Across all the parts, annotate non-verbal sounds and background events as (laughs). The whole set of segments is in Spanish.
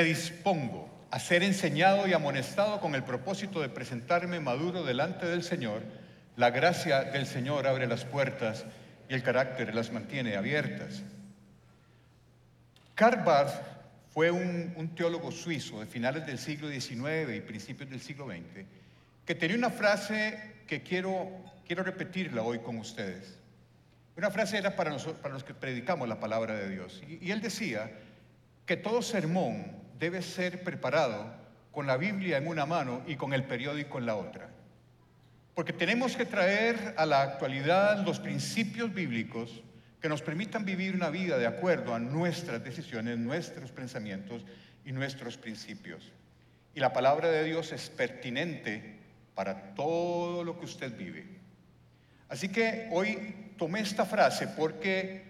Me dispongo a ser enseñado y amonestado con el propósito de presentarme maduro delante del Señor. La gracia del Señor abre las puertas y el carácter las mantiene abiertas. Karl Barth fue un, un, teólogo suizo de finales del siglo XIX y principios del siglo XX que tenía una frase que quiero, quiero repetirla hoy con ustedes. Una frase era para, nosotros, para los que predicamos la palabra de Dios. Y, y él decía que todo sermón debe ser preparado con la Biblia en una mano y con el periódico en la otra. Porque tenemos que traer a la actualidad los principios bíblicos que nos permitan vivir una vida de acuerdo a nuestras decisiones, nuestros pensamientos y nuestros principios. Y la palabra de Dios es pertinente para todo lo que usted vive. Así que hoy tomé esta frase porque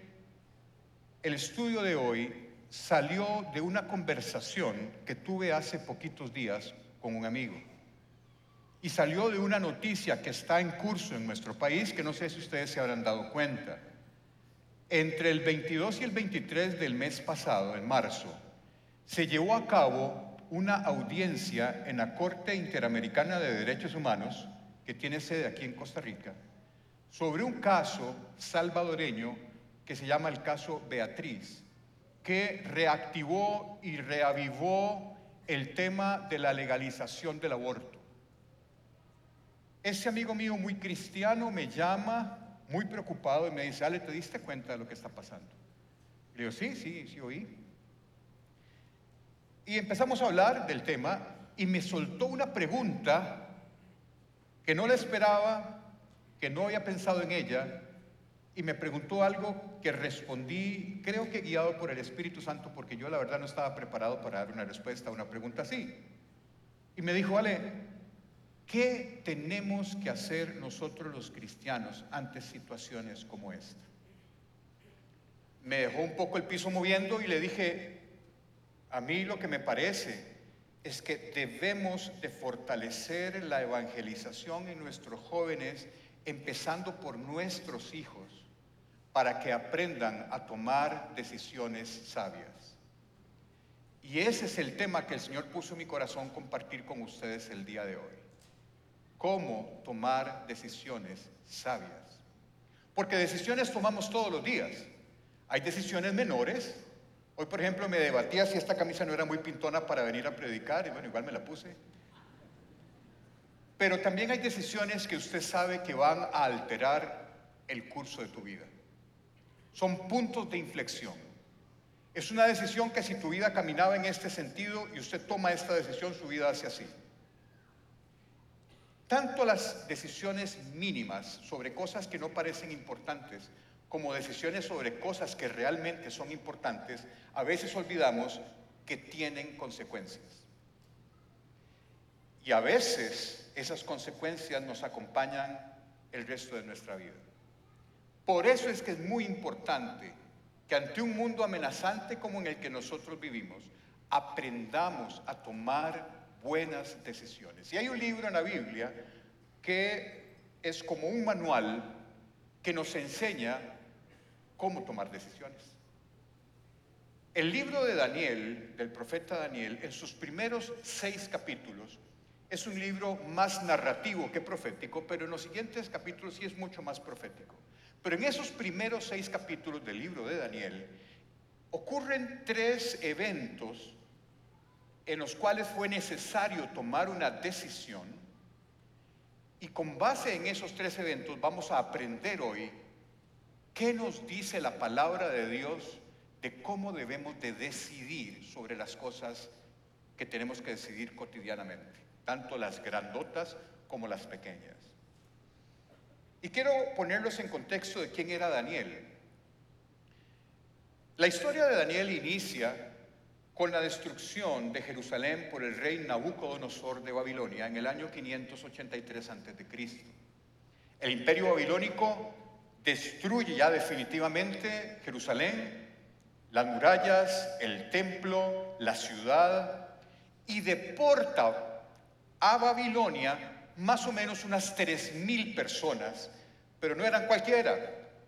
el estudio de hoy salió de una conversación que tuve hace poquitos días con un amigo. Y salió de una noticia que está en curso en nuestro país, que no sé si ustedes se habrán dado cuenta. Entre el 22 y el 23 del mes pasado, en marzo, se llevó a cabo una audiencia en la Corte Interamericana de Derechos Humanos, que tiene sede aquí en Costa Rica, sobre un caso salvadoreño que se llama el caso Beatriz, que reactivó y reavivó el tema de la legalización del aborto. Ese amigo mío muy cristiano me llama muy preocupado y me dice, Ale, ¿te diste cuenta de lo que está pasando? Le digo, sí, sí, sí oí. Y empezamos a hablar del tema y me soltó una pregunta que no la esperaba, que no había pensado en ella, y me preguntó algo que respondí, creo que guiado por el Espíritu Santo, porque yo la verdad no estaba preparado para dar una respuesta a una pregunta así. Y me dijo, Ale, ¿qué tenemos que hacer nosotros los cristianos ante situaciones como esta? Me dejó un poco el piso moviendo y le dije, a mí lo que me parece es que debemos de fortalecer la evangelización en nuestros jóvenes, empezando por nuestros hijos, para que aprendan a tomar decisiones sabias. Y ese es el tema que el Señor puso en mi corazón compartir con ustedes el día de hoy. Cómo tomar decisiones sabias. Porque decisiones tomamos todos los días. Hay decisiones menores, Hoy, por ejemplo, me debatía si esta camisa no era muy pintona para venir a predicar, y bueno, igual me la puse. Pero también hay decisiones que usted sabe que van a alterar el curso de tu vida. Son puntos de inflexión. Es una decisión que si tu vida caminaba en este sentido y usted toma esta decisión, su vida hace así. Tanto las decisiones mínimas sobre cosas que no parecen importantes como decisiones sobre cosas que realmente son importantes, a veces olvidamos que tienen consecuencias. Y a veces esas consecuencias nos acompañan el resto de nuestra vida. Por eso es que es muy importante que ante un mundo amenazante como en el que nosotros vivimos, aprendamos a tomar buenas decisiones. Y hay un libro en la Biblia que es como un manual que nos enseña cómo tomar decisiones. El libro de Daniel, del profeta Daniel, en sus primeros seis capítulos, es un libro más narrativo que profético, pero en los siguientes capítulos sí es mucho más profético. Pero en esos primeros seis capítulos del libro de Daniel ocurren tres eventos en los cuales fue necesario tomar una decisión y con base en esos tres eventos vamos a aprender hoy ¿Qué nos dice la palabra de Dios de cómo debemos de decidir sobre las cosas que tenemos que decidir cotidianamente? Tanto las grandotas como las pequeñas. Y quiero ponerlos en contexto de quién era Daniel. La historia de Daniel inicia con la destrucción de Jerusalén por el rey Nabucodonosor de Babilonia en el año 583 a.C. El imperio babilónico destruye ya definitivamente Jerusalén, las murallas, el templo, la ciudad y deporta a Babilonia más o menos unas tres mil personas, pero no eran cualquiera,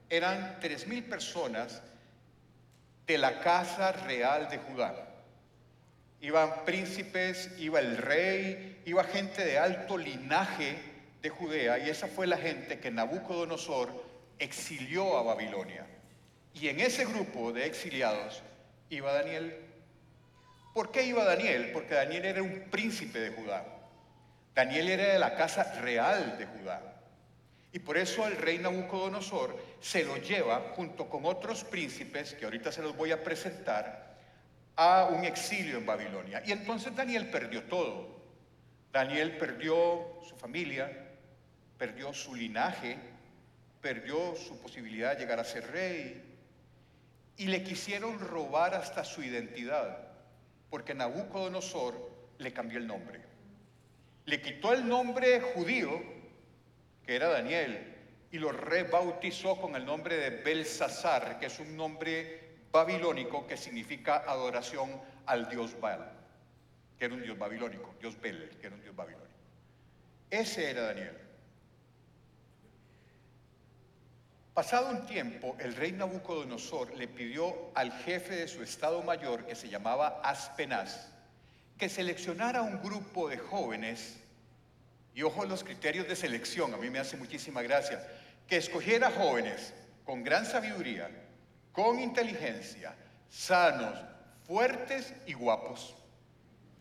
eran tres mil personas de la casa real de Judá. Iban príncipes, iba el rey, iba gente de alto linaje de Judea y esa fue la gente que Nabucodonosor exilió a Babilonia. Y en ese grupo de exiliados iba Daniel. ¿Por qué iba Daniel? Porque Daniel era un príncipe de Judá. Daniel era de la casa real de Judá. Y por eso el rey Nabucodonosor se lo lleva junto con otros príncipes, que ahorita se los voy a presentar, a un exilio en Babilonia. Y entonces Daniel perdió todo. Daniel perdió su familia, perdió su linaje, perdió su posibilidad de llegar a ser rey. Y le quisieron robar hasta su identidad, porque Nabucodonosor le cambió el nombre. Le quitó el nombre judío, que era Daniel, y lo rebautizó con el nombre de Belsasar, que es un nombre babilónico que significa adoración al dios Baal, que era un dios babilónico, dios Bel, que era un dios babilónico. Ese era Daniel. Pasado un tiempo, el rey Nabucodonosor le pidió al jefe de su estado mayor, que se llamaba Aspenaz, que seleccionara un grupo de jóvenes, y ojo los criterios de selección, a mí me hace muchísima gracia, que escogiera jóvenes con gran sabiduría, con inteligencia, sanos, fuertes y guapos.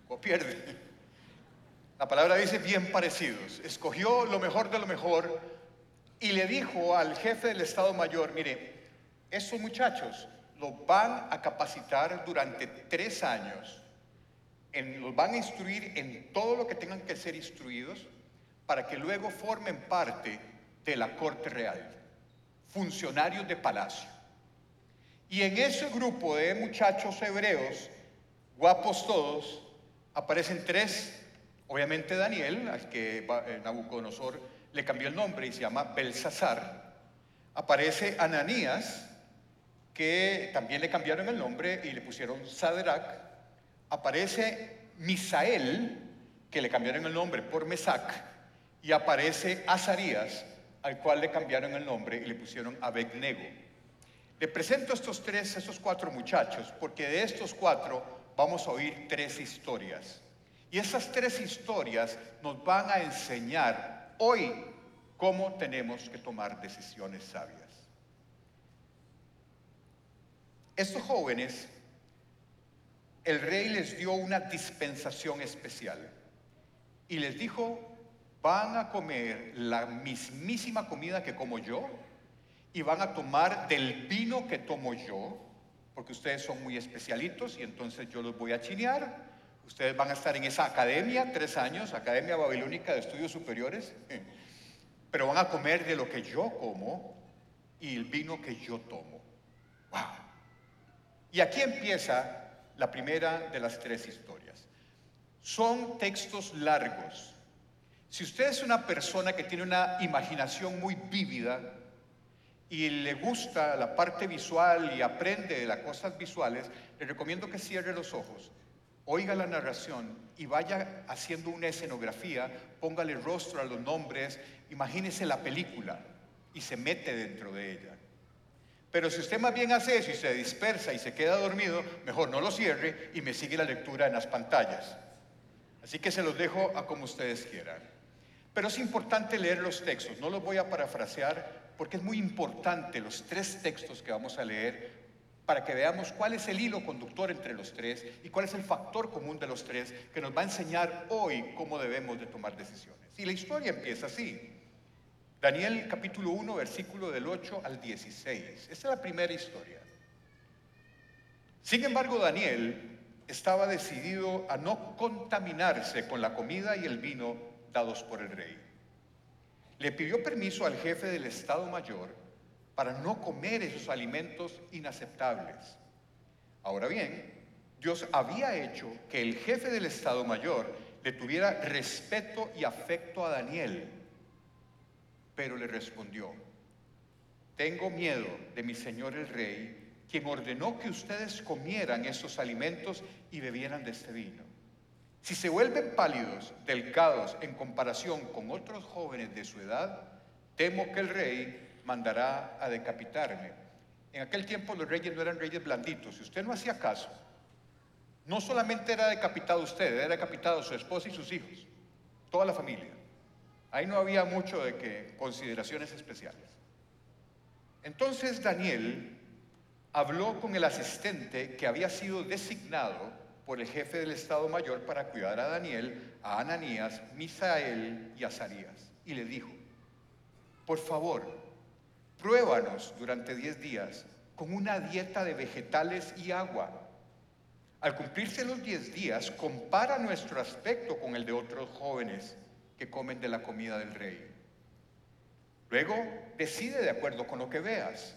O pierde. La palabra dice bien parecidos. Escogió lo mejor de lo mejor y le dijo al jefe del Estado Mayor, mire, estos muchachos los van a capacitar durante tres años, los van a instruir en todo lo que tengan que ser instruidos para que luego formen parte de la corte real, funcionarios de palacio. Y en ese grupo de muchachos hebreos, guapos todos, aparecen tres, obviamente Daniel, al que eh, Nabucodonosor le cambió el nombre y se llama Belsasar, aparece Ananías, que también le cambiaron el nombre y le pusieron Sadrach, aparece Misael, que le cambiaron el nombre por Mesac, y aparece Azarías, al cual le cambiaron el nombre y le pusieron Abednego. Le presento estos tres, estos cuatro muchachos, porque de estos cuatro vamos a oír tres historias. Y esas tres historias nos van a enseñar hoy cómo tenemos que tomar decisiones sabias. Estos jóvenes, el rey les dio una dispensación especial y les dijo, van a comer la mismísima comida que como yo, y van a tomar del vino que tomo yo, porque ustedes son muy especialitos y entonces yo los voy a chinear. Ustedes van a estar en esa academia, tres años, Academia Babilónica de Estudios Superiores, (laughs) pero van a comer de lo que yo como y el vino que yo tomo. ¡Wow! Y aquí empieza la primera de las tres historias. Son textos largos. Si usted es una persona que tiene una imaginación muy vívida, y le gusta la parte visual y aprende de las cosas visuales, le recomiendo que cierre los ojos, oiga la narración y vaya haciendo una escenografía, póngale rostro a los nombres, imagínese la película y se mete dentro de ella. Pero si usted más bien hace eso y se dispersa y se queda dormido, mejor no lo cierre y me sigue la lectura en las pantallas. Así que se los dejo a como ustedes quieran. Pero es importante leer los textos, no los voy a parafrasear porque es muy importante los tres textos que vamos a leer para que veamos cuál es el hilo conductor entre los tres y cuál es el factor común de los tres que nos va a enseñar hoy cómo debemos de tomar decisiones. Y la historia empieza así. Daniel capítulo 1, versículo del 8 al 16. Esta es la primera historia. Sin embargo, Daniel estaba decidido a no contaminarse con la comida y el vino dados por el rey le pidió permiso al jefe del Estado Mayor para no comer esos alimentos inaceptables. Ahora bien, Dios había hecho que el jefe del Estado Mayor le tuviera respeto y afecto a Daniel, pero le respondió, tengo miedo de mi señor el rey, quien ordenó que ustedes comieran esos alimentos y bebieran de este vino. Si se vuelven pálidos, delgados en comparación con otros jóvenes de su edad, temo que el rey mandará a decapitarme. En aquel tiempo los reyes no eran reyes blanditos. Si usted no hacía caso no solamente era decapitado usted, era decapitado su esposa y sus hijos, toda la familia. Ahí no había mucho de que consideraciones especiales. Entonces Daniel habló con el asistente que había sido designado por el jefe del Estado Mayor para cuidar a Daniel, a Ananías, Misael y Azarías. Y le dijo, por favor, pruébanos durante diez días con una dieta de vegetales y agua. Al cumplirse los diez días, compara nuestro aspecto con el de otros jóvenes que comen de la comida del rey. Luego, decide de acuerdo con lo que veas.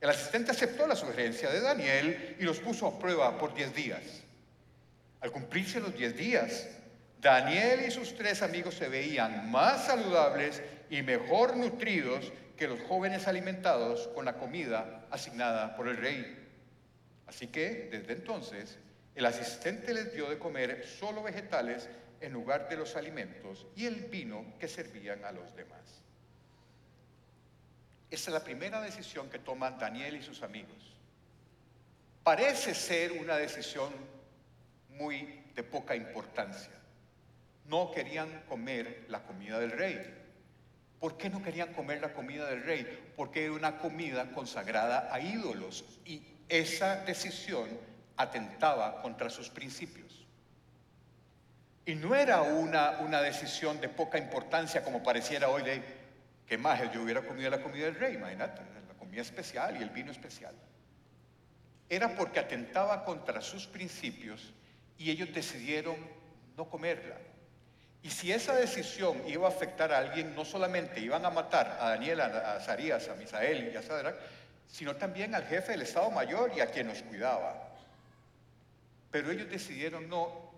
El asistente aceptó la sugerencia de Daniel y los puso a prueba por diez días. Al cumplirse los diez días, Daniel y sus tres amigos se veían más saludables y mejor nutridos que los jóvenes alimentados con la comida asignada por el rey. Así que, desde entonces, el asistente les dio de comer solo vegetales en lugar de los alimentos y el vino que servían a los demás. Esa es la primera decisión que toman Daniel y sus amigos. Parece ser una decisión muy de poca importancia. No querían comer la comida del rey. ¿Por qué no querían comer la comida del rey? Porque era una comida consagrada a ídolos y esa decisión atentaba contra sus principios. Y no era una, una decisión de poca importancia como pareciera hoy ¿Qué más? Yo hubiera comido la comida del rey, imagínate, la comida especial y el vino especial. Era porque atentaba contra sus principios y ellos decidieron no comerla. Y si esa decisión iba a afectar a alguien, no solamente iban a matar a Daniel, a Zarías, a Misael y a Sadrach, sino también al jefe del Estado Mayor y a quien nos cuidaba. Pero ellos decidieron no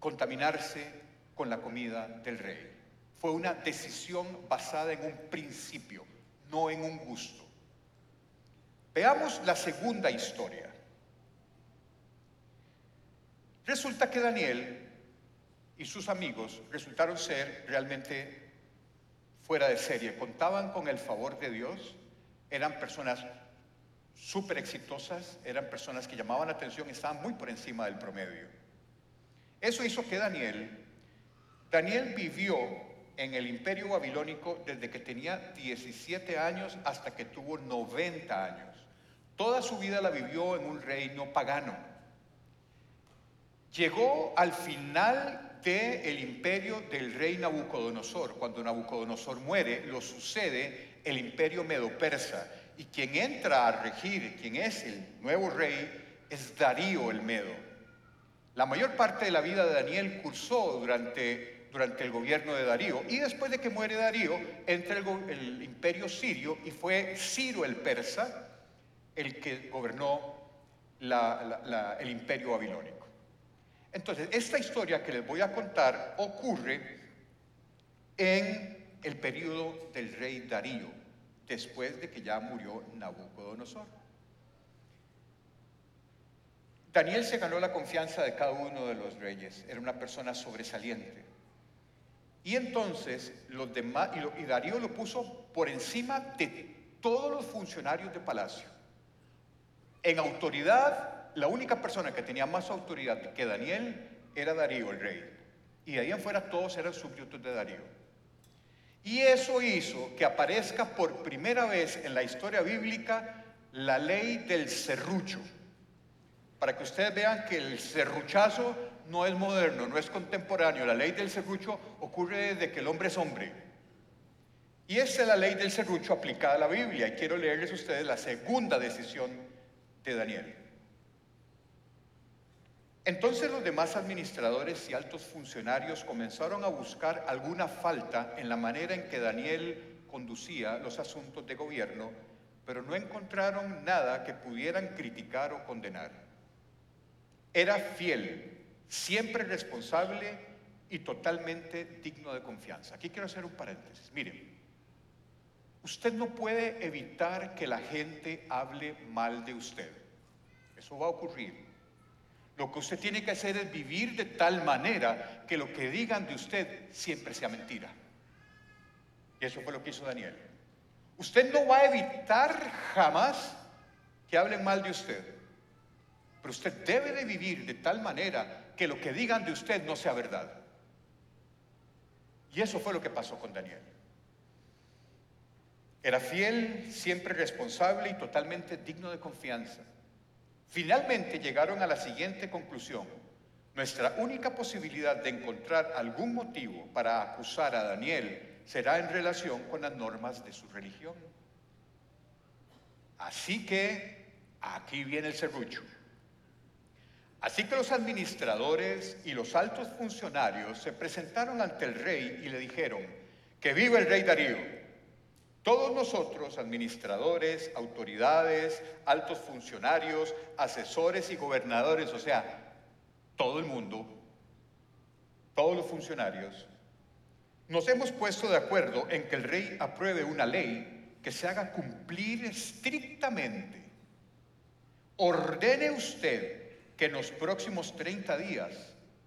contaminarse con la comida del rey. Fue una decisión basada en un principio, no en un gusto. Veamos la segunda historia. Resulta que Daniel y sus amigos resultaron ser realmente fuera de serie. Contaban con el favor de Dios, eran personas súper exitosas, eran personas que llamaban la atención, estaban muy por encima del promedio. Eso hizo que Daniel, Daniel vivió en el imperio babilónico desde que tenía 17 años hasta que tuvo 90 años. Toda su vida la vivió en un reino pagano. Llegó al final del imperio del rey Nabucodonosor. Cuando Nabucodonosor muere, lo sucede el imperio medo-persa. Y quien entra a regir, quien es el nuevo rey, es Darío el Medo. La mayor parte de la vida de Daniel cursó durante durante el gobierno de Darío. Y después de que muere Darío, entra el, imperio sirio y fue Ciro el persa el que gobernó el imperio babilónico. Entonces, esta historia que les voy a contar ocurre en el periodo del rey Darío, después de que ya murió Nabucodonosor. Daniel se ganó la confianza de cada uno de los reyes, era una persona sobresaliente. Y entonces los demás, y, Darío lo puso por encima de todos los funcionarios de palacio. En autoridad, la única persona que tenía más autoridad que Daniel era Darío, el rey. Y de ahí en todos eran súbditos de Darío. Y eso hizo que aparezca por primera vez en la historia bíblica la ley del serrucho. Para que ustedes vean que el serruchazo no es moderno, no es contemporáneo. La ley del serrucho ocurre desde que el hombre es hombre. Y esa es la ley del serrucho aplicada a la Biblia. Y quiero leerles a ustedes la segunda decisión de Daniel. Entonces los demás administradores y altos funcionarios comenzaron a buscar alguna falta en la manera en que Daniel conducía los asuntos de gobierno, pero no encontraron nada que pudieran criticar o condenar. Era fiel siempre responsable y totalmente digno de confianza. Aquí quiero hacer un paréntesis. Miren, usted no puede evitar que la gente hable mal de usted. Eso va a ocurrir. Lo que usted tiene que hacer es vivir de tal manera que lo que digan de usted siempre sea mentira. Y eso fue lo que hizo Daniel. Usted no va a evitar jamás que hablen mal de usted. Pero usted debe de vivir de tal manera que lo que digan de usted no sea verdad. Y eso fue lo que pasó con Daniel. Era fiel, siempre responsable y totalmente digno de confianza. Finalmente llegaron a la siguiente conclusión. Nuestra única posibilidad de encontrar algún motivo para acusar a Daniel será en relación con las normas de su religión. Así que aquí viene el serrucho. Así que los administradores y los altos funcionarios se presentaron ante el rey y le dijeron, que viva el rey Darío. Todos nosotros, administradores, autoridades, altos funcionarios, asesores y gobernadores, o sea, todo el mundo, todos los funcionarios, nos hemos puesto de acuerdo en que el rey apruebe una ley que se haga cumplir estrictamente. Ordene usted que en los próximos 30 días,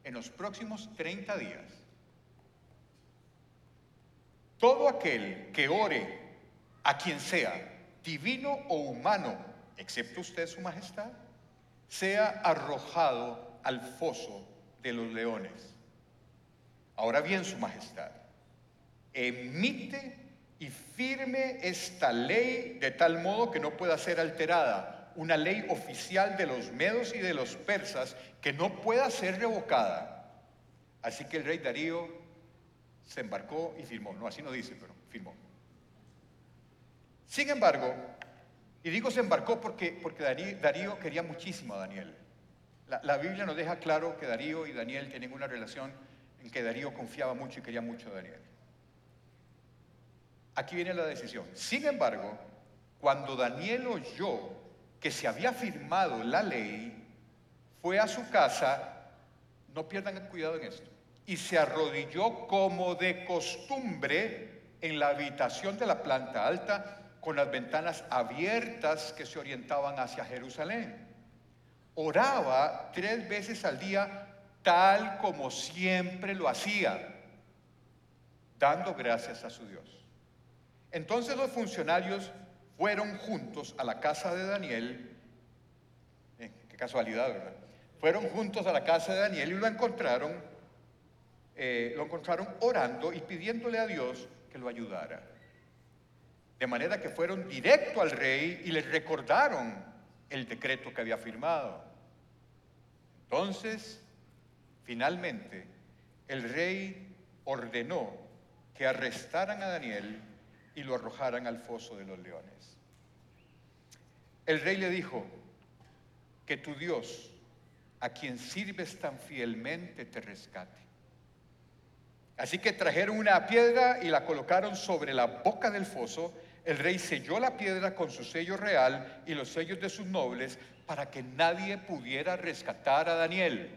en los próximos 30 días, todo aquel que ore a quien sea, divino o humano, excepto usted, su majestad, sea arrojado al foso de los leones. Ahora bien, su majestad, emite y firme esta ley de tal modo que no pueda ser alterada una ley oficial de los medos y de los persas que no pueda ser revocada. Así que el rey Darío se embarcó y firmó. No, así no dice, pero firmó. Sin embargo, y digo se embarcó porque, porque Darío, quería muchísimo a Daniel. La, la, Biblia nos deja claro que Darío y Daniel tienen una relación en que Darío confiaba mucho y quería mucho a Daniel. Aquí viene la decisión. Sin embargo, cuando Daniel oyó que se había firmado la ley, fue a su casa, no pierdan el cuidado en esto, y se arrodilló como de costumbre en la habitación de la planta alta con las ventanas abiertas que se orientaban hacia Jerusalén. Oraba tres veces al día tal como siempre lo hacía, dando gracias a su Dios. Entonces los funcionarios fueron juntos a la casa de Daniel, eh, qué casualidad, ¿verdad? Fueron juntos a la casa de Daniel y lo encontraron, eh, lo encontraron orando y pidiéndole a Dios que lo ayudara. De manera que fueron directo al rey y le recordaron el decreto que había firmado. Entonces, finalmente, el rey ordenó que arrestaran a Daniel y lo arrojaran al foso de los leones. El rey le dijo, que tu Dios, a quien sirves tan fielmente, te rescate. Así que trajeron una piedra y la colocaron sobre la boca del foso. El rey selló la piedra con su sello real y los sellos de sus nobles para que nadie pudiera rescatar a Daniel.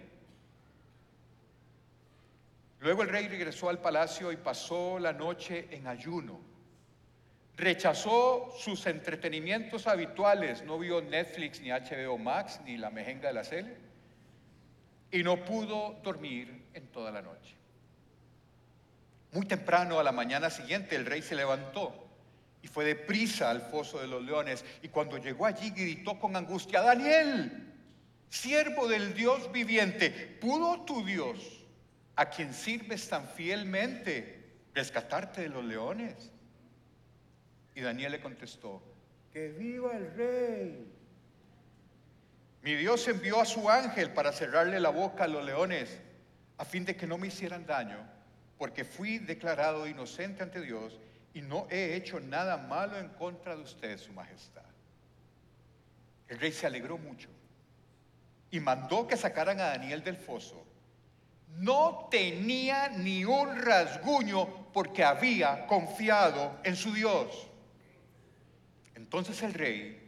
Luego el rey regresó al palacio y pasó la noche en ayuno Rechazó sus entretenimientos habituales, no vio Netflix ni HBO Max ni la mejenga de la cele y no pudo dormir en toda la noche. Muy temprano a la mañana siguiente el rey se levantó y fue deprisa al foso de los leones y cuando llegó allí gritó con angustia, Daniel, siervo del Dios viviente, ¿pudo tu Dios, a quien sirves tan fielmente, rescatarte de los leones? Y Daniel le contestó, que viva el rey. Mi Dios envió a su ángel para cerrarle la boca a los leones, a fin de que no me hicieran daño, porque fui declarado inocente ante Dios y no he hecho nada malo en contra de usted, su majestad. El rey se alegró mucho y mandó que sacaran a Daniel del foso. No tenía ni un rasguño porque había confiado en su Dios. Entonces el rey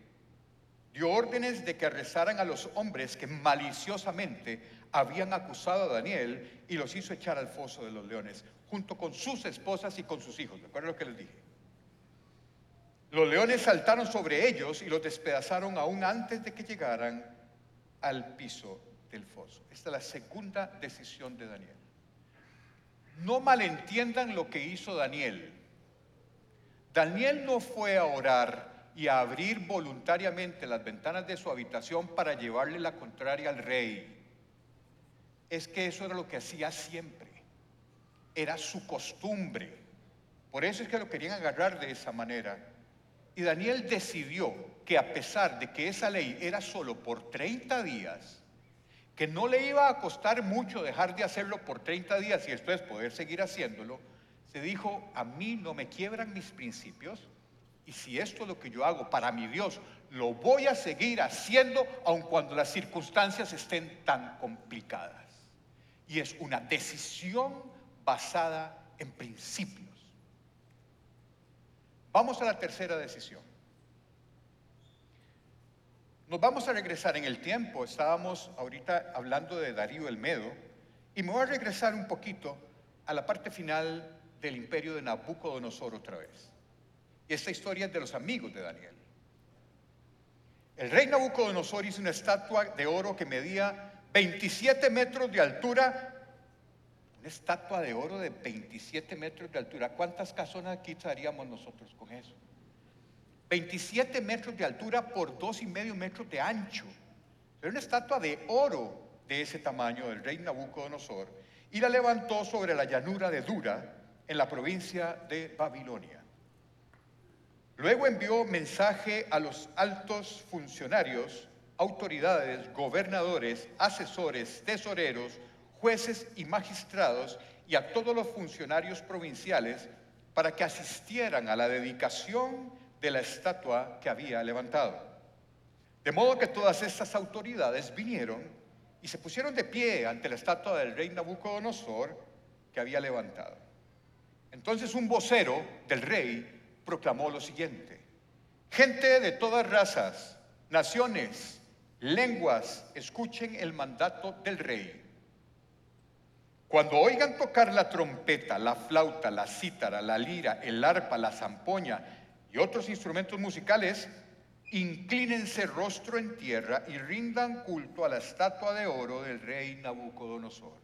dio órdenes de que arrestaran a los hombres que maliciosamente habían acusado a Daniel y los hizo echar al foso de los leones, junto con sus esposas y con sus hijos. ¿Recuerdan lo que les dije? Los leones saltaron sobre ellos y los despedazaron aún antes de que llegaran al piso del foso. Esta es la segunda decisión de Daniel. No malentiendan lo que hizo Daniel. Daniel no fue a orar y a abrir voluntariamente las ventanas de su habitación para llevarle la contraria al rey. Es que eso era lo que hacía siempre. Era su costumbre. Por eso es que lo querían agarrar de esa manera. Y Daniel decidió que a pesar de que esa ley era solo por 30 días, que no le iba a costar mucho dejar de hacerlo por 30 días y después poder seguir haciéndolo, se dijo, a mí no me quiebran mis principios y si esto es lo que yo hago para mi Dios, lo voy a seguir haciendo aun cuando las circunstancias estén tan complicadas. Y es una decisión basada en principios. Vamos a la tercera decisión. Nos vamos a regresar en el tiempo. Estábamos ahorita hablando de Darío el Medo y me voy a regresar un poquito a la parte final del imperio de Nabucodonosor otra vez. Y esta historia es de los amigos de Daniel. El rey Nabucodonosor hizo una estatua de oro que medía 27 metros de altura. Una estatua de oro de 27 metros de altura. ¿Cuántas casonas aquí estaríamos nosotros con eso? 27 metros de altura por dos y medio metros de ancho. Era una estatua de oro de ese tamaño del rey Nabucodonosor y la levantó sobre la llanura de Dura en la provincia de Babilonia. Luego envió mensaje a los altos funcionarios, autoridades, gobernadores, asesores, tesoreros, jueces y magistrados y a todos los funcionarios provinciales para que asistieran a la dedicación de la estatua que había levantado. De modo que todas estas autoridades vinieron y se pusieron de pie ante la estatua del rey Nabucodonosor que había levantado. Entonces un vocero del rey proclamó lo siguiente. Gente de todas razas, naciones, lenguas, escuchen el mandato del rey. Cuando oigan tocar la trompeta, la flauta, la cítara, la lira, el arpa, la zampoña y otros instrumentos musicales, inclínense rostro en tierra y rindan culto a la estatua de oro del rey Nabucodonosor.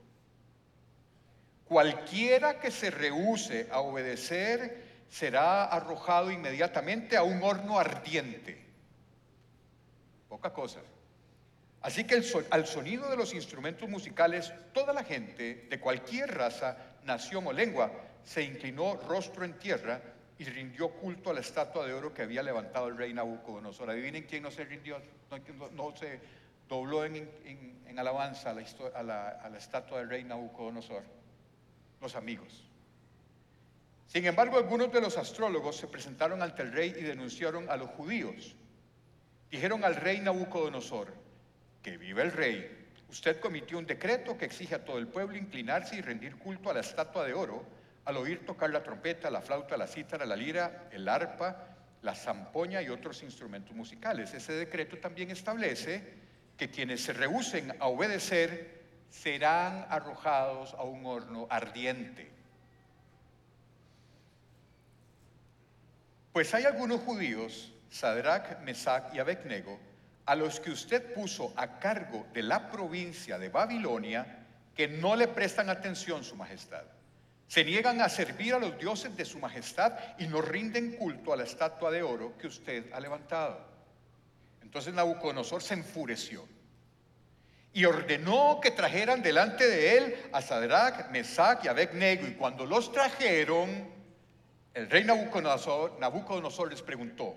Cualquiera que se rehúse a obedecer será arrojado inmediatamente a un horno ardiente. Poca cosa. Así que al sonido de los instrumentos musicales, toda la gente de cualquier raza, nación o lengua se inclinó rostro en tierra y rindió culto a la estatua de oro que había levantado el rey Nabucodonosor. Adivinen quién no se rindió, no, se dobló en, alabanza la, a la estatua del rey Nabucodonosor los amigos. Sin embargo, algunos de los astrólogos se presentaron ante el rey y denunciaron a los judíos. Dijeron al rey Nabucodonosor, que vive el rey, usted cometió un decreto que exige a todo el pueblo inclinarse y rendir culto a la estatua de oro al oír tocar la trompeta, la flauta, la cítara, la lira, el arpa, la zampoña y otros instrumentos musicales. Ese decreto también establece que quienes se rehúsen a obedecer serán arrojados a un horno ardiente. Pues hay algunos judíos, Sadrach, Mesach y Abednego, a los que usted puso a cargo de la provincia de Babilonia, que no le prestan atención, su majestad. Se niegan a servir a los dioses de su majestad y no rinden culto a la estatua de oro que usted ha levantado. Entonces Nabucodonosor se enfureció y ordenó que trajeran delante de él a Sadrach, Mesach y Abednego. Y cuando los trajeron, el rey Nabucodonosor, les preguntó,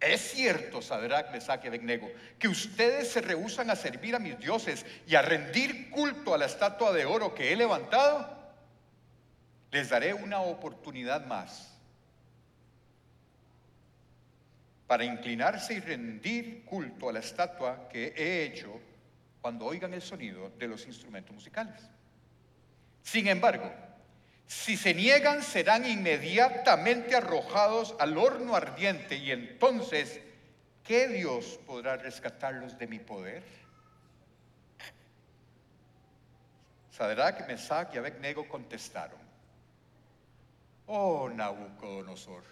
¿es cierto, Sadrach, Mesach y Abednego, que ustedes se rehusan a servir a mis dioses y a rendir culto a la estatua de oro que he levantado? Les daré una oportunidad más para inclinarse y rendir culto a la estatua que he hecho cuando oigan el sonido de los instrumentos musicales. Sin embargo, si se niegan serán inmediatamente arrojados al horno ardiente y entonces, ¿qué Dios podrá rescatarlos de mi poder? Sadrach, Mesach y Abednego contestaron, oh Nabucodonosor.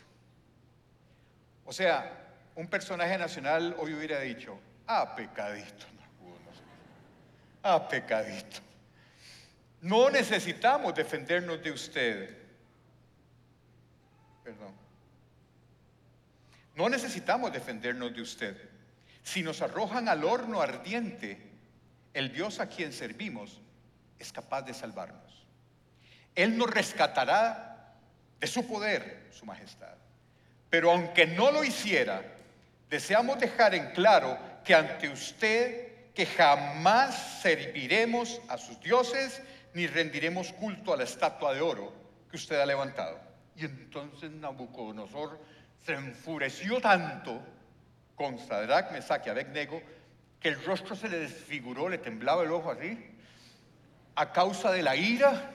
O sea, un personaje nacional hoy hubiera dicho, ah, pecadito, Ah, pecadito. No necesitamos defendernos de usted. Perdón. no necesitamos defendernos de usted. Si nos arrojan al horno ardiente, el Dios a quien servimos es capaz de salvarnos. Él nos rescatará de su poder, su majestad. Pero aunque no lo hiciera, deseamos dejar en claro que ante usted que jamás serviremos a sus dioses ni rendiremos culto a la estatua de oro que usted ha levantado. Y entonces Nabucodonosor se enfureció tanto con Sadrach, Mesach y Abednego que el rostro se le desfiguró, le temblaba el ojo así, a causa de la ira.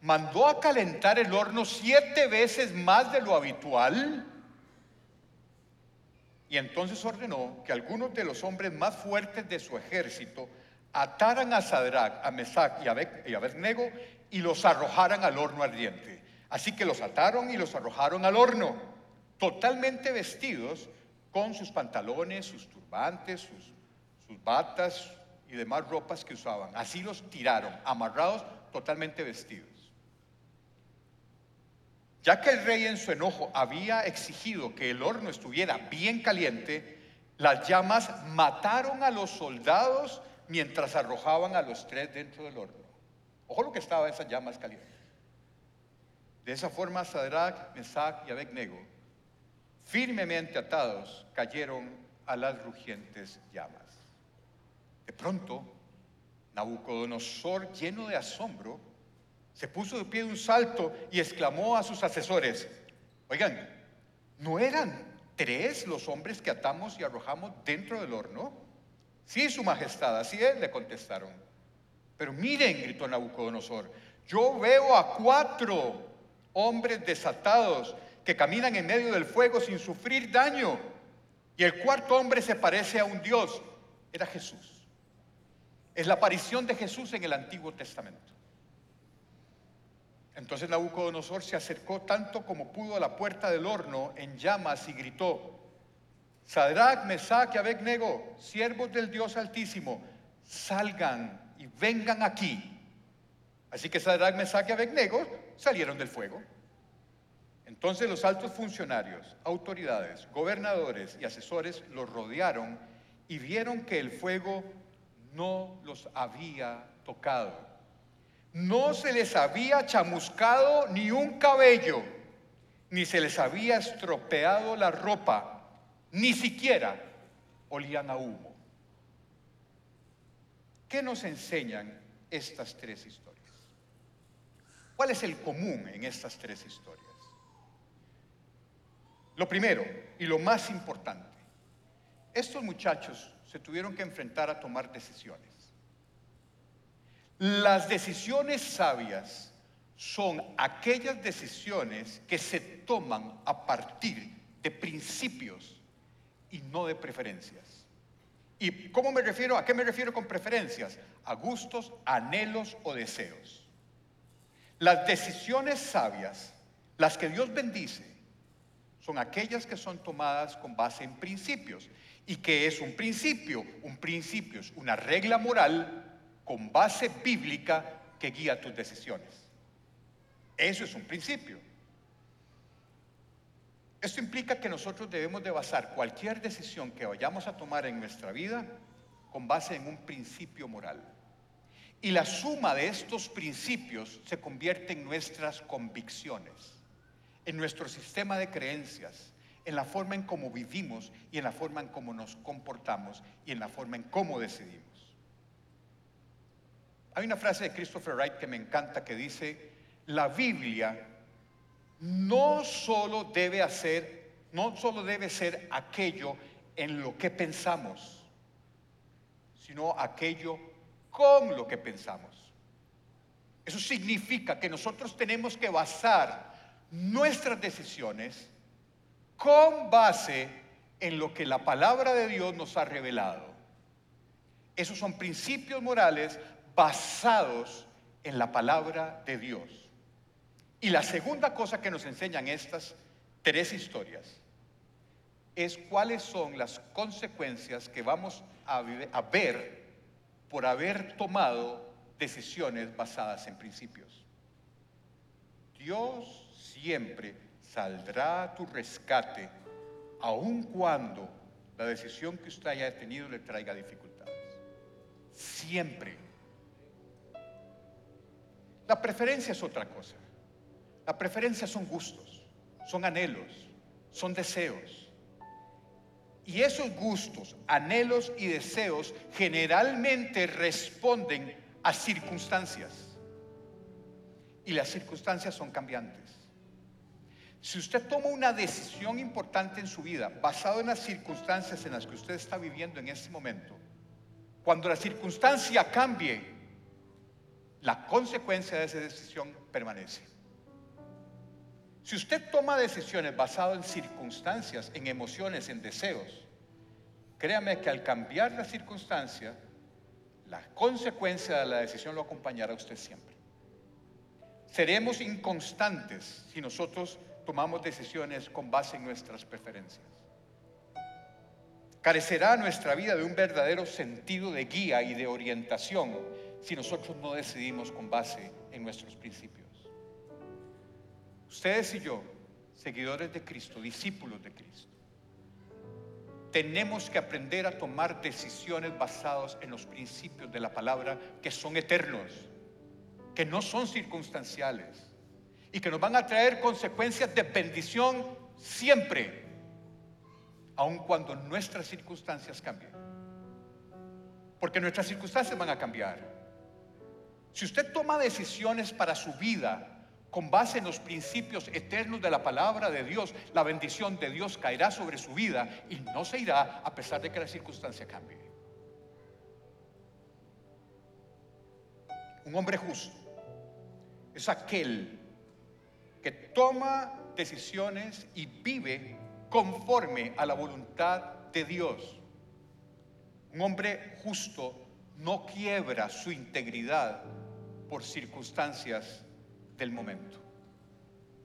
Mandó a calentar el horno siete veces más de lo habitual. Y entonces ordenó que algunos de los hombres más fuertes de su ejército ataran a Sadrach, a Mesach y a Abednego y los arrojaran al horno ardiente. Así que los ataron y los arrojaron al horno, totalmente vestidos con sus pantalones, sus turbantes, sus, sus batas y demás ropas que usaban. Así los tiraron, amarrados, totalmente vestidos. Ya que el rey en su enojo había exigido que el horno estuviera bien caliente, las llamas mataron a los soldados mientras arrojaban a los tres dentro del horno. Ojo lo que estaba esas llamas calientes. De esa forma, Sadrach, Mesach y Abednego firmemente atados, cayeron a las rugientes llamas. De pronto, Nabucodonosor, lleno de asombro, se puso de pie de un salto y exclamó a sus asesores, oigan, ¿no eran tres los hombres que atamos y arrojamos dentro del horno? Sí, su majestad, así es, le contestaron. Pero miren, gritó Nabucodonosor, yo veo a cuatro hombres desatados que caminan en medio del fuego sin sufrir daño. Y el cuarto hombre se parece a un Dios. Era Jesús. Es la aparición de Jesús en el Antiguo Testamento. Entonces Nabucodonosor se acercó tanto como pudo a la puerta del horno en llamas y gritó, Sadrach, Mesach y Abednego, siervos del Dios Altísimo, salgan y vengan aquí. Así que Sadrach, Mesach y Abednego salieron del fuego. Entonces los altos funcionarios, autoridades, gobernadores y asesores los rodearon y vieron que el fuego no los había tocado. No se les había chamuscado ni un cabello, ni se les había estropeado la ropa, ni siquiera olían a humo. ¿Qué nos enseñan estas tres historias? ¿Cuál es el común en estas tres historias? Lo primero y lo más importante, estos muchachos se tuvieron que enfrentar a tomar decisiones. Las decisiones sabias son aquellas decisiones que se toman a partir de principios y no de preferencias. ¿Y cómo me refiero? ¿A qué me refiero con preferencias? A gustos, anhelos o deseos. Las decisiones sabias, las que Dios bendice, son aquellas que son tomadas con base en principios. ¿Y qué es un principio? Un principio es una regla moral con base bíblica que guía tus decisiones. Eso es un principio. Esto implica que nosotros debemos de basar cualquier decisión que vayamos a tomar en nuestra vida con base en un principio moral. Y la suma de estos principios se convierte en nuestras convicciones en nuestro sistema de creencias, en la forma en cómo vivimos y en la forma en cómo nos comportamos y en la forma en cómo decidimos. Hay una frase de Christopher Wright que me encanta que dice, la Biblia no solo debe hacer, no solo debe ser aquello en lo que pensamos, sino aquello con lo que pensamos. Eso significa que nosotros tenemos que basar nuestras decisiones con base en lo que la palabra de Dios nos ha revelado. Esos son principios morales basados en la palabra de Dios. Y la segunda cosa que nos enseñan estas tres historias es cuáles son las consecuencias que vamos a, ver por haber tomado decisiones basadas en principios. Dios siempre saldrá a tu rescate aun cuando la decisión que usted haya tenido le traiga dificultades. Siempre. La preferencia es otra cosa. La preferencia son gustos, son anhelos, son deseos. Y esos gustos, anhelos y deseos generalmente responden a circunstancias. Y las circunstancias son cambiantes. Si usted toma una decisión importante en su vida basado en las circunstancias en las que usted está viviendo en este momento, cuando la circunstancia cambie, la consecuencia de esa decisión permanece. Si usted toma decisiones basadas en circunstancias, en emociones, en deseos, créame que al cambiar la circunstancia, la consecuencia de la decisión lo acompañará a usted siempre. Seremos inconstantes si nosotros tomamos decisiones con base en nuestras preferencias. Carecerá nuestra vida de un verdadero sentido de guía y de orientación si nosotros no decidimos con base en nuestros principios. Ustedes y yo, seguidores de Cristo, discípulos de Cristo, tenemos que aprender a tomar decisiones basadas en los principios de la palabra que son eternos, que no son circunstanciales y que nos van a traer consecuencias de bendición siempre, aun cuando nuestras circunstancias cambien. Porque nuestras circunstancias van a cambiar. Si usted toma decisiones para su vida con base en los principios eternos de la palabra de Dios, la bendición de Dios caerá sobre su vida y no se irá a pesar de que la circunstancia cambie. Un hombre justo es aquel que toma decisiones y vive conforme a la voluntad de Dios. Un hombre justo no quiebra su integridad por circunstancias del momento.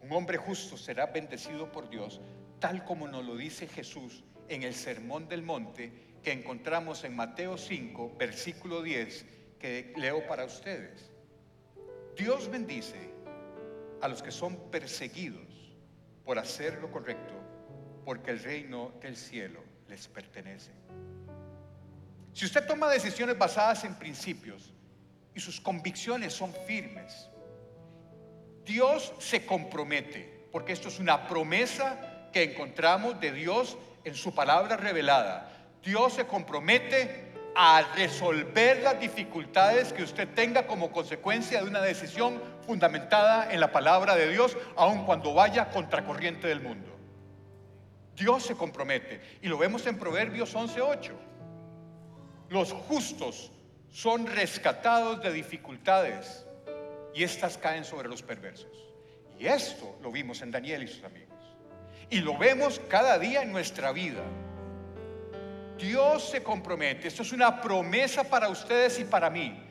Un hombre justo será bendecido por Dios, tal como nos lo dice Jesús en el Sermón del Monte que encontramos en Mateo 5, versículo 10, que leo para ustedes. Dios bendice a los que son perseguidos por hacer lo correcto, porque el reino del cielo les pertenece. Si usted toma decisiones basadas en principios y sus convicciones son firmes, Dios se compromete, porque esto es una promesa que encontramos de Dios en su palabra revelada. Dios se compromete a resolver las dificultades que usted tenga como consecuencia de una decisión fundamentada en la palabra de Dios, aun cuando vaya contracorriente del mundo. Dios se compromete y lo vemos en Proverbios 11:8. Los justos son rescatados de dificultades y estas caen sobre los perversos. Y esto lo vimos en Daniel y sus amigos. Y lo vemos cada día en nuestra vida. Dios se compromete, esto es una promesa para ustedes y para mí.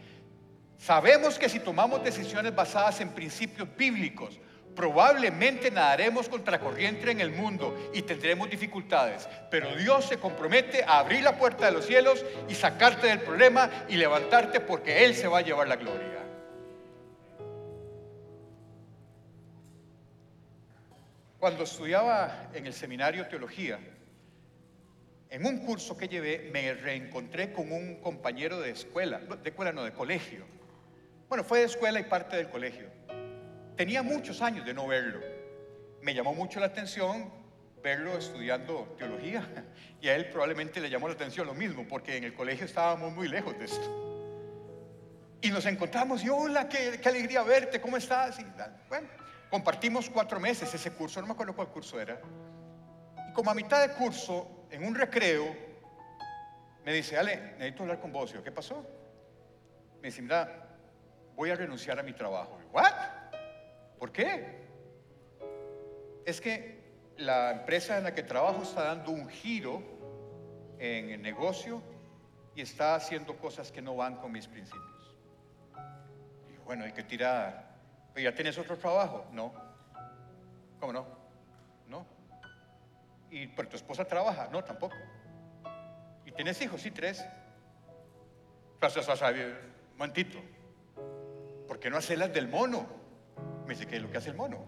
Sabemos que si tomamos decisiones basadas en principios bíblicos, probablemente nadaremos contracorriente en el mundo y tendremos dificultades. Pero Dios se compromete a abrir la puerta de los cielos y sacarte del problema y levantarte porque Él se va a llevar la gloria. Cuando estudiaba en el seminario teología, en un curso que llevé me reencontré con un compañero de escuela, de escuela no, de colegio. Bueno, fue de escuela y parte del colegio. Tenía muchos años de no verlo. Me llamó mucho la atención verlo estudiando teología (laughs) y a él probablemente le llamó la atención lo mismo porque en el colegio estábamos muy lejos de esto. Y nos encontramos y hola, qué, alegría verte, ¿cómo estás? Bueno, Compartimos cuatro meses ese curso, no me acuerdo cuál curso era. Y como a mitad de curso, en un recreo, me dice, Ale, necesito hablar con vos. ¿qué pasó? Me dice, mira, voy a renunciar a mi trabajo. ¿What? ¿Por qué? Es que la empresa en la que trabajo está dando un giro en el negocio y está haciendo cosas que no van con mis principios. Y bueno, hay que tirar ¿Ya tienes otro trabajo? No. ¿Cómo no? No. ¿Y por tu esposa trabaja? No, tampoco. ¿Y tienes hijos? Sí, tres. Un momentito. ¿Por qué no hacer las del mono? Me dice, ¿qué es lo que hace el mono?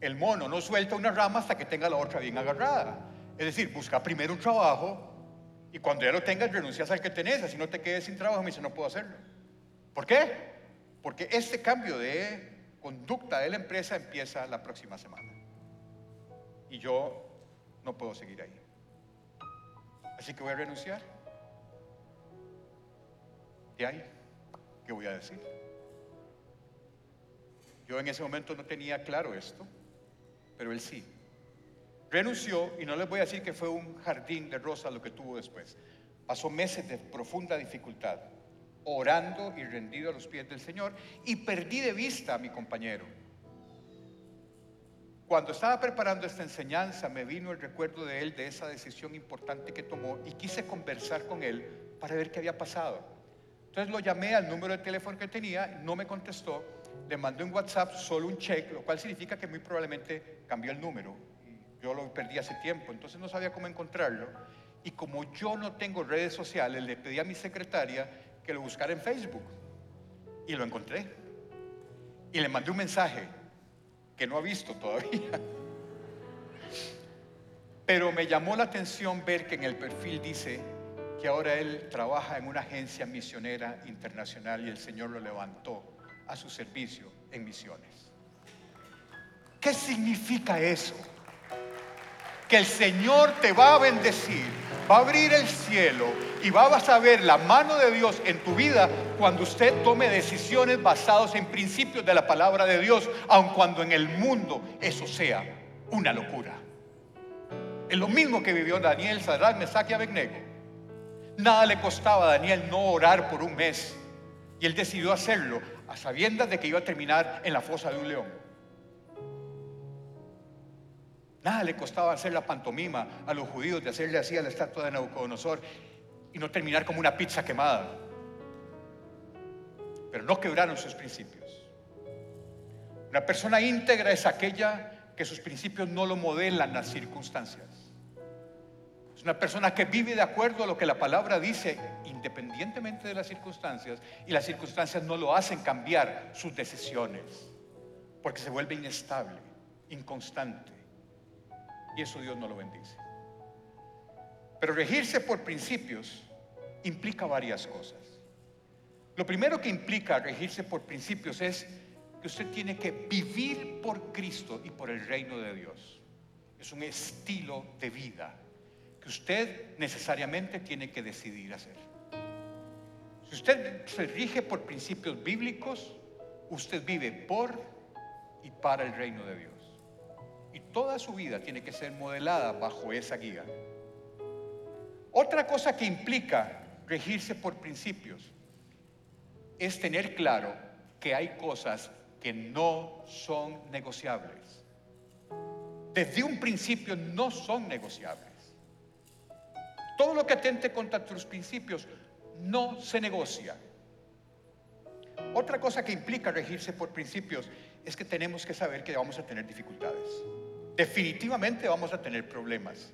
El mono no suelta una rama hasta que tenga la otra bien agarrada. Es decir, busca primero un trabajo y cuando ya lo tengas renuncias al que tenés, así no te quedes sin trabajo. Me dice, no puedo hacerlo. ¿Por qué? Porque este cambio de conducta de la empresa empieza la próxima semana. Y yo no puedo seguir ahí. Así que voy a renunciar. ¿Y ahí? ¿Qué voy a decir? Yo en ese momento no tenía claro esto, pero él sí. Renunció y no les voy a decir que fue un jardín de rosas lo que tuvo después. Pasó meses de profunda dificultad, orando y rendido a los pies del Señor y perdí de vista a mi compañero. Cuando estaba preparando esta enseñanza me vino el recuerdo de él de esa decisión importante que tomó y quise conversar con él para ver qué había pasado. Entonces lo llamé al número de teléfono que tenía, no me contestó, le mandé un WhatsApp solo un check, lo cual significa que muy probablemente cambió el número. Yo lo perdí hace tiempo, entonces no sabía cómo encontrarlo. Y como yo no tengo redes sociales, le pedí a mi secretaria que lo buscara en Facebook. Y lo encontré. Y le mandé un mensaje que no ha visto todavía. Pero me llamó la atención ver que en el perfil dice que ahora él trabaja en una agencia misionera internacional y el Señor lo levantó a su servicio en misiones. ¿Qué significa eso? que el Señor te va a bendecir, va a abrir el cielo y vas a ver la mano de Dios en tu vida cuando usted tome decisiones basadas en principios de la palabra de Dios, aun cuando en el mundo eso sea una locura. Es lo mismo que vivió Daniel, Sadrach, Mesach y Abednego. Nada le costaba a Daniel no orar por un mes y él decidió hacerlo a sabiendas de que iba a terminar en la fosa de un león. Nada le costaba hacer la pantomima a los judíos de hacerle así a la estatua de Nabucodonosor y no terminar como una pizza quemada. Pero no quebraron sus principios. Una persona íntegra es aquella que sus principios no lo modelan las circunstancias. Es una persona que vive de acuerdo a lo que la palabra dice, independientemente de las circunstancias, y las circunstancias no lo hacen cambiar sus decisiones, porque se vuelve inestable, inconstante. Y eso Dios no lo bendice. Pero regirse por principios implica varias cosas. Lo primero que implica regirse por principios es que usted tiene que vivir por Cristo y por el reino de Dios. Es un estilo de vida que usted necesariamente tiene que decidir hacer. Si usted se rige por principios bíblicos, usted vive por y para el reino de Dios. Y toda su vida tiene que ser modelada bajo esa guía. Otra cosa que implica regirse por principios es tener claro que hay cosas que no son negociables. Desde un principio no son negociables. Todo lo que atente contra tus principios no se negocia. Otra cosa que implica regirse por principios es que tenemos que saber que vamos a tener dificultades definitivamente vamos a tener problemas.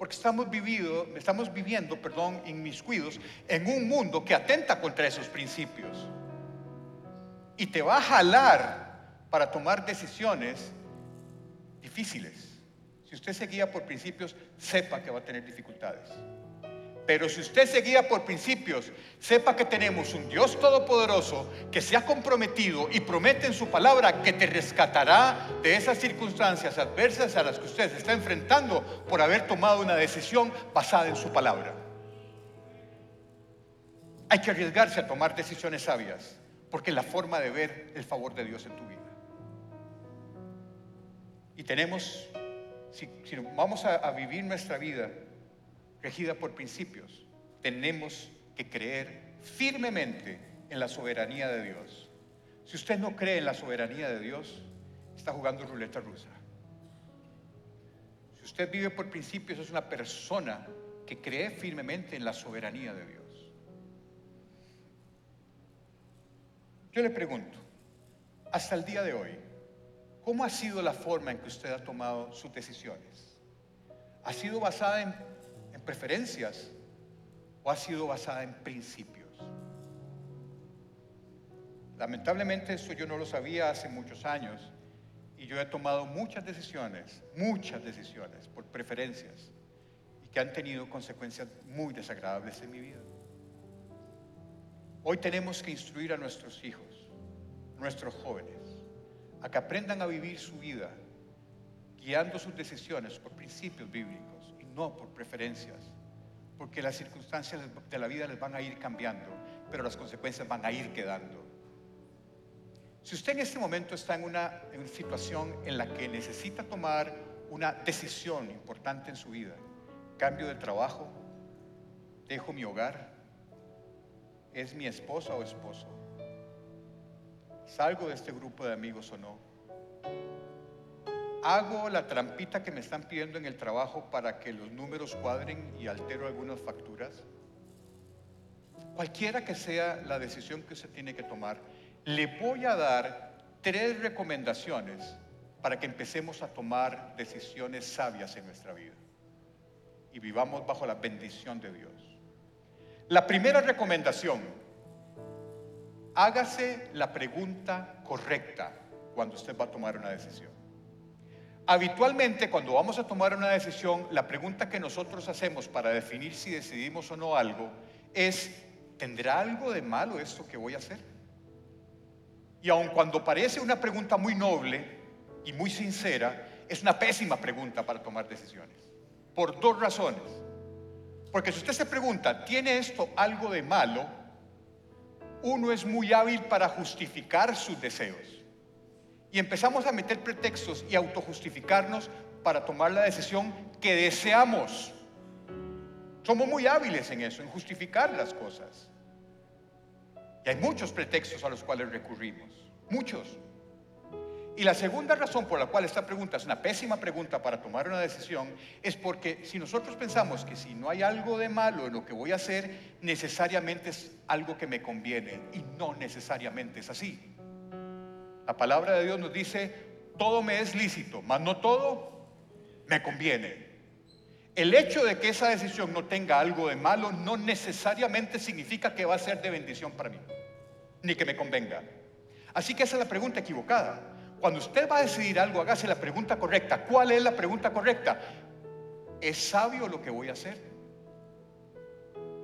Porque estamos, vivido, estamos viviendo, perdón, inmiscuidos en un mundo que atenta contra esos principios. Y te va a jalar para tomar decisiones difíciles. Si usted se guía por principios, sepa que va a tener dificultades. Pero si usted se guía por principios, sepa que tenemos un Dios todopoderoso que se ha comprometido y promete en su palabra que te rescatará de esas circunstancias adversas a las que usted se está enfrentando por haber tomado una decisión basada en su palabra. Hay que arriesgarse a tomar decisiones sabias, porque es la forma de ver el favor de Dios en tu vida. Y tenemos, si, vamos a vivir nuestra vida, regida por principios. Tenemos que creer firmemente en la soberanía de Dios. Si usted no cree en la soberanía de Dios, está jugando ruleta rusa. Si usted vive por principios, es una persona que cree firmemente en la soberanía de Dios. Yo le pregunto, hasta el día de hoy, ¿cómo ha sido la forma en que usted ha tomado sus decisiones? ¿Ha sido basada en preferencias o ha sido basada en principios? Lamentablemente eso yo no lo sabía hace muchos años y yo he tomado muchas decisiones, muchas decisiones por preferencias. que han tenido consecuencias muy desagradables en mi vida. Hoy tenemos que instruir a nuestros hijos, nuestros jóvenes, a que aprendan a vivir su vida guiando sus decisiones por principios bíblicos y no por preferencias, porque las circunstancias de la vida les van a ir cambiando, pero las consecuencias van a ir quedando. Si usted en este momento está en una, situación en la que necesita tomar una decisión importante en su vida, cambio de trabajo, dejo mi hogar, es mi esposa o esposo, salgo de este grupo de amigos o no, hago la trampita que me están pidiendo en el trabajo para que los números cuadren y altero algunas facturas. Cualquiera que sea la decisión que usted tiene que tomar, le voy a dar tres recomendaciones para que empecemos a tomar decisiones sabias en nuestra vida y vivamos bajo la bendición de Dios. La primera recomendación, hágase la pregunta correcta cuando usted va a tomar una decisión. Habitualmente cuando vamos a tomar una decisión, la pregunta que nosotros hacemos para definir si decidimos o no algo es, ¿tendrá algo de malo esto que voy a hacer? Y aun cuando parece una pregunta muy noble y muy sincera, es una pésima pregunta para tomar decisiones. Por dos razones. Porque si usted se pregunta, ¿tiene esto algo de malo? Uno es muy hábil para justificar sus deseos. Y empezamos a meter pretextos y autojustificarnos para tomar la decisión que deseamos. Somos muy hábiles en eso, en justificar las cosas. Y hay muchos pretextos a los cuales recurrimos, muchos. Y la segunda razón por la cual esta pregunta es una pésima pregunta para tomar una decisión es porque si nosotros pensamos que si no hay algo de malo en lo que voy a hacer, necesariamente es algo que me conviene y no necesariamente es así. La palabra de Dios nos dice, todo me es lícito, mas no todo me conviene. El hecho de que esa decisión no tenga algo de malo no necesariamente significa que va a ser de bendición para mí, ni que me convenga. Así que esa es la pregunta equivocada. Cuando usted va a decidir algo, hágase la pregunta correcta. ¿Cuál es la pregunta correcta? ¿Es sabio lo que voy a hacer?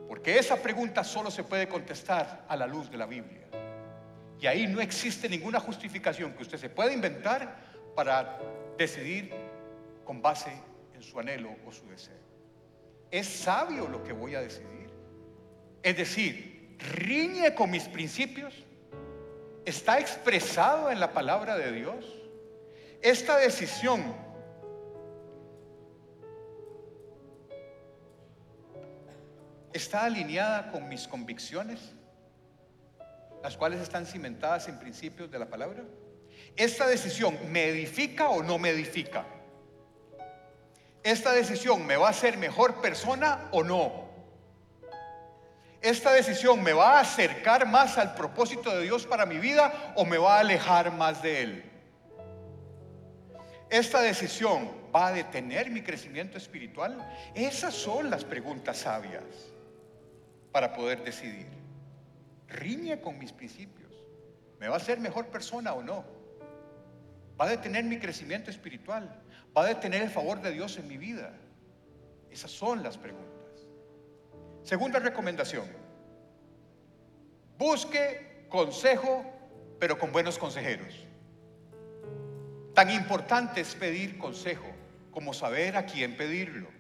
Porque esa pregunta solo se puede contestar a la luz de la Biblia. Y ahí no existe ninguna justificación que usted se pueda inventar para decidir con base en su anhelo o su deseo. ¿Es sabio lo que voy a decidir? Es decir, riñe con mis principios. ¿Está expresado en la palabra de Dios? Esta decisión está alineada con mis convicciones las cuales están cimentadas en principios de la palabra? ¿Esta decisión me edifica o no me edifica? ¿Esta decisión me va a hacer mejor persona o no? ¿Esta decisión me va a acercar más al propósito de Dios para mi vida o me va a alejar más de Él? ¿Esta decisión va a detener mi crecimiento espiritual? Esas son las preguntas sabias para poder decidir riñe con mis principios. ¿Me va a hacer mejor persona o no? ¿Va a detener mi crecimiento espiritual? ¿Va a detener el favor de Dios en mi vida? Esas son las preguntas. Segunda recomendación. Busque consejo, pero con buenos consejeros. Tan importante es pedir consejo como saber a quién pedirlo.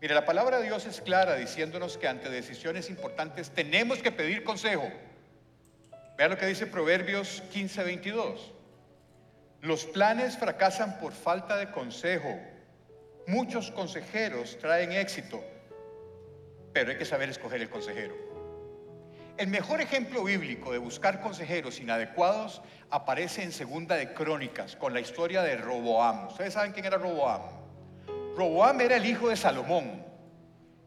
Mire, la palabra de Dios es clara diciéndonos que ante decisiones importantes tenemos que pedir consejo. Vea lo que dice Proverbios 15, 22. Los planes fracasan por falta de consejo. Muchos consejeros traen éxito, pero hay que saber escoger el consejero. El mejor ejemplo bíblico de buscar consejeros inadecuados aparece en Segunda de Crónicas con la historia de Roboam. Ustedes saben quién era Roboam. Roboam era el hijo de Salomón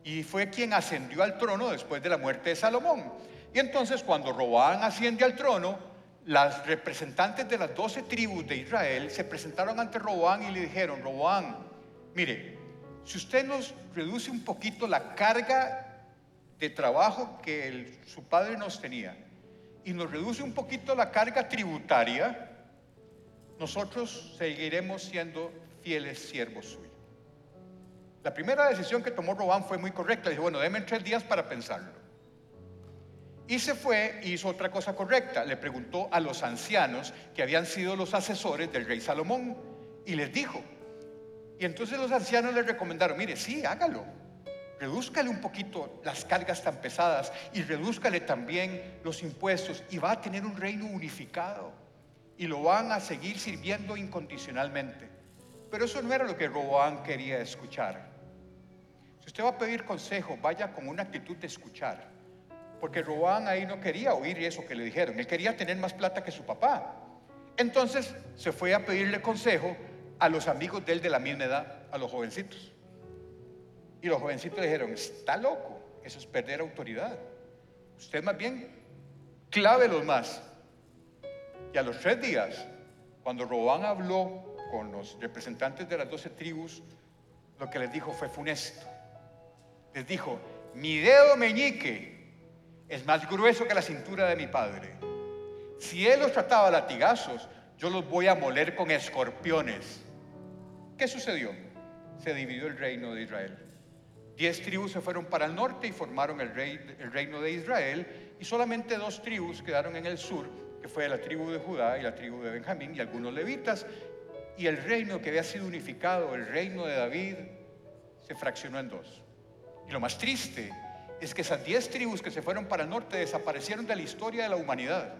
y fue quien ascendió al trono después de la muerte de Salomón. Y entonces cuando Roboam asciende al trono, las representantes de las doce tribus de Israel se presentaron ante Roboam y le dijeron, Roboam, mire, si usted nos reduce un poquito la carga de trabajo que su padre nos tenía y nos reduce un poquito la carga tributaria, nosotros seguiremos siendo fieles siervos suyos. La primera decisión que tomó Robán fue muy correcta. Dijo, bueno, denme tres días para pensarlo. Y se fue y hizo otra cosa correcta. Le preguntó a los ancianos que habían sido los asesores del rey Salomón y les dijo. Y entonces los ancianos le recomendaron, mire, sí, hágalo. Redúzcale un poquito las cargas tan pesadas y redúzcale también los impuestos y va a tener un reino unificado y lo van a seguir sirviendo incondicionalmente. Pero eso no era lo que Roboán quería escuchar. Si usted va a pedir consejo, vaya con una actitud de escuchar. Porque Roboán ahí no quería oír eso que le dijeron. Él quería tener más plata que su papá. Entonces se fue a pedirle consejo a los amigos de él de la misma edad, a los jovencitos. Y los jovencitos dijeron, está loco, eso es perder autoridad. Usted más bien, clávelos más. Y a los tres días, cuando Robán habló con los representantes de las doce tribus, lo que les dijo fue funesto. Les dijo, mi dedo meñique es más grueso que la cintura de mi padre. Si él los trataba a latigazos, yo los voy a moler con escorpiones. ¿Qué sucedió? Se dividió el reino de Israel. Diez tribus se fueron para el norte y formaron el, el reino de Israel y solamente dos tribus quedaron en el sur, que fue la tribu de Judá y la tribu de Benjamín y algunos levitas. Y el reino que había sido unificado, el reino de David, se fraccionó en dos. Y lo más triste es que esas diez tribus que se fueron para el norte desaparecieron de la historia de la humanidad.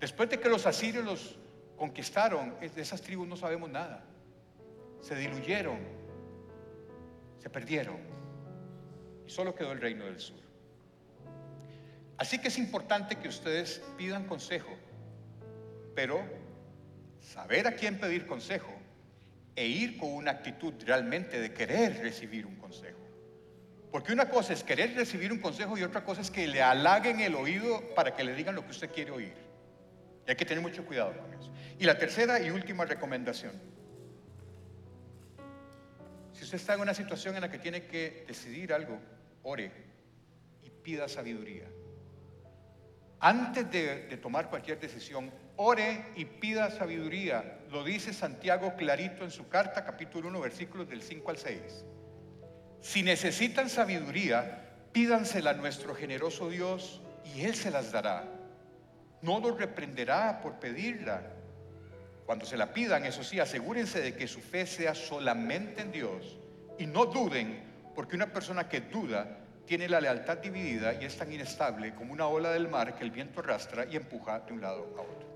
Después de que los asirios los conquistaron, de esas tribus no sabemos nada. Se diluyeron, se perdieron. Y solo quedó el reino del sur. Así que es importante que ustedes pidan consejo, pero saber a quién pedir consejo e ir con una actitud realmente de querer recibir un consejo. Porque una cosa es querer recibir un consejo y otra cosa es que le halaguen el oído para que le digan lo que usted quiere oír. Y hay que tener mucho cuidado con eso. Y la tercera y última recomendación. Si usted está en una situación en la que tiene que decidir algo, ore y pida sabiduría. Antes de, tomar cualquier decisión, ore y pida sabiduría. Lo dice Santiago clarito en su carta, capítulo 1, versículos del 5 al 6. Si necesitan sabiduría, pídansela a nuestro generoso Dios y Él se las dará. No los reprenderá por pedirla. Cuando se la pidan, eso sí, asegúrense de que su fe sea solamente en Dios y no duden, porque una persona que duda tiene la lealtad dividida y es tan inestable como una ola del mar que el viento arrastra y empuja de un lado a otro.